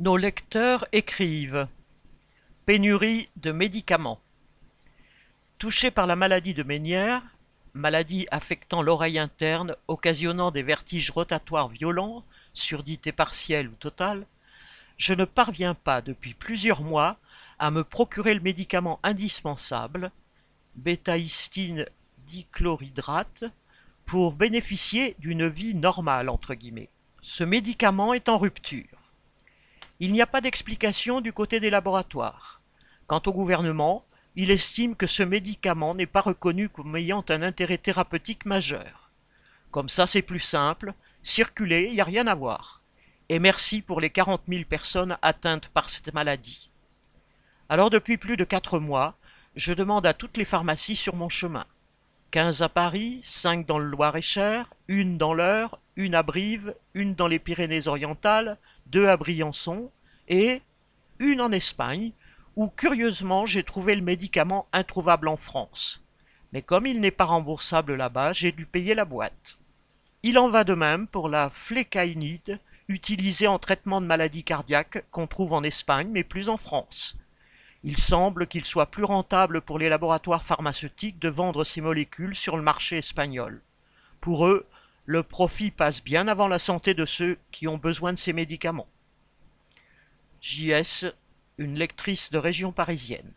Nos lecteurs écrivent Pénurie de médicaments. Touché par la maladie de Ménière, maladie affectant l'oreille interne, occasionnant des vertiges rotatoires violents, surdité partielle ou totale, je ne parviens pas depuis plusieurs mois à me procurer le médicament indispensable, bétaïstine dichlorhydrate, pour bénéficier d'une vie normale entre guillemets. Ce médicament est en rupture. Il n'y a pas d'explication du côté des laboratoires. Quant au gouvernement, il estime que ce médicament n'est pas reconnu comme ayant un intérêt thérapeutique majeur. Comme ça c'est plus simple, circuler, il n'y a rien à voir. Et merci pour les 40 000 personnes atteintes par cette maladie. Alors depuis plus de quatre mois, je demande à toutes les pharmacies sur mon chemin. 15 à Paris, 5 dans le Loir-et-Cher, une dans l'Eure, une à Brive, une dans les Pyrénées-Orientales, deux à Briançon, et une en Espagne, où curieusement j'ai trouvé le médicament introuvable en France. Mais comme il n'est pas remboursable là-bas, j'ai dû payer la boîte. Il en va de même pour la flécaïnide, utilisée en traitement de maladies cardiaques qu'on trouve en Espagne, mais plus en France. Il semble qu'il soit plus rentable pour les laboratoires pharmaceutiques de vendre ces molécules sur le marché espagnol. Pour eux, le profit passe bien avant la santé de ceux qui ont besoin de ces médicaments. JS, une lectrice de région parisienne.